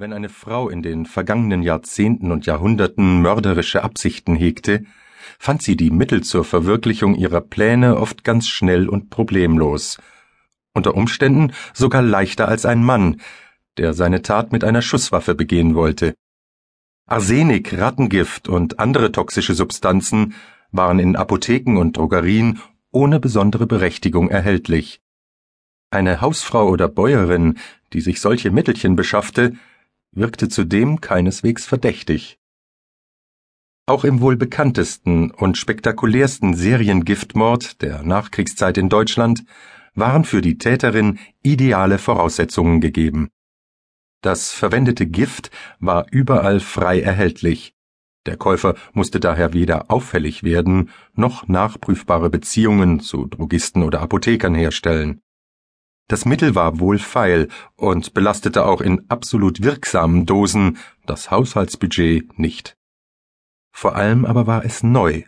Wenn eine Frau in den vergangenen Jahrzehnten und Jahrhunderten mörderische Absichten hegte, fand sie die Mittel zur Verwirklichung ihrer Pläne oft ganz schnell und problemlos, unter Umständen sogar leichter als ein Mann, der seine Tat mit einer Schusswaffe begehen wollte. Arsenik, Rattengift und andere toxische Substanzen waren in Apotheken und Drogerien ohne besondere Berechtigung erhältlich. Eine Hausfrau oder Bäuerin, die sich solche Mittelchen beschaffte, wirkte zudem keineswegs verdächtig. Auch im wohl bekanntesten und spektakulärsten Seriengiftmord der Nachkriegszeit in Deutschland waren für die Täterin ideale Voraussetzungen gegeben. Das verwendete Gift war überall frei erhältlich. Der Käufer musste daher weder auffällig werden, noch nachprüfbare Beziehungen zu Drogisten oder Apothekern herstellen. Das Mittel war wohlfeil und belastete auch in absolut wirksamen Dosen das Haushaltsbudget nicht. Vor allem aber war es neu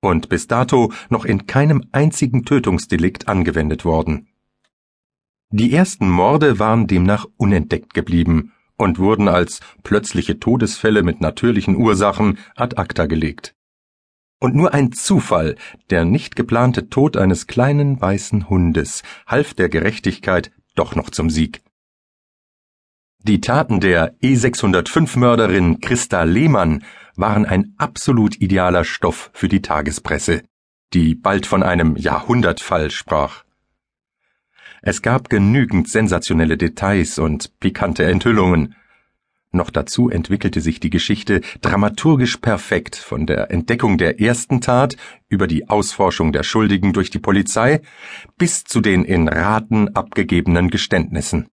und bis dato noch in keinem einzigen Tötungsdelikt angewendet worden. Die ersten Morde waren demnach unentdeckt geblieben und wurden als plötzliche Todesfälle mit natürlichen Ursachen ad acta gelegt. Und nur ein Zufall, der nicht geplante Tod eines kleinen weißen Hundes, half der Gerechtigkeit doch noch zum Sieg. Die Taten der E605-Mörderin Christa Lehmann waren ein absolut idealer Stoff für die Tagespresse, die bald von einem Jahrhundertfall sprach. Es gab genügend sensationelle Details und pikante Enthüllungen, noch dazu entwickelte sich die Geschichte dramaturgisch perfekt von der Entdeckung der ersten Tat über die Ausforschung der Schuldigen durch die Polizei bis zu den in Raten abgegebenen Geständnissen.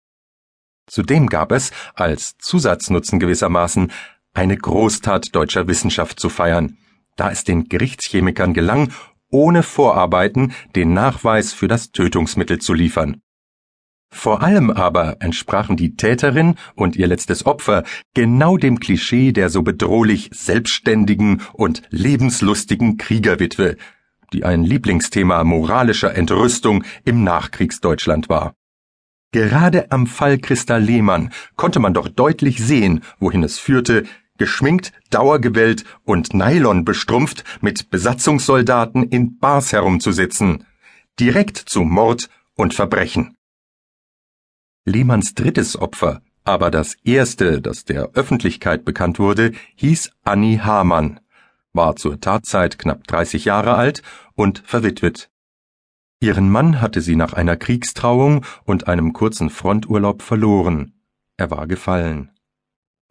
Zudem gab es, als Zusatznutzen gewissermaßen, eine Großtat deutscher Wissenschaft zu feiern, da es den Gerichtschemikern gelang, ohne Vorarbeiten den Nachweis für das Tötungsmittel zu liefern. Vor allem aber entsprachen die Täterin und ihr letztes Opfer genau dem Klischee der so bedrohlich selbstständigen und lebenslustigen Kriegerwitwe, die ein Lieblingsthema moralischer Entrüstung im Nachkriegsdeutschland war. Gerade am Fall Christa Lehmann konnte man doch deutlich sehen, wohin es führte, geschminkt, dauergewellt und Nylon bestrumpft mit Besatzungssoldaten in Bars herumzusitzen. Direkt zu Mord und Verbrechen. Lehmanns drittes Opfer, aber das erste, das der Öffentlichkeit bekannt wurde, hieß Annie Hamann, war zur Tatzeit knapp 30 Jahre alt und verwitwet. Ihren Mann hatte sie nach einer Kriegstrauung und einem kurzen Fronturlaub verloren. Er war gefallen.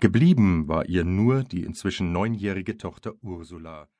Geblieben war ihr nur die inzwischen neunjährige Tochter Ursula.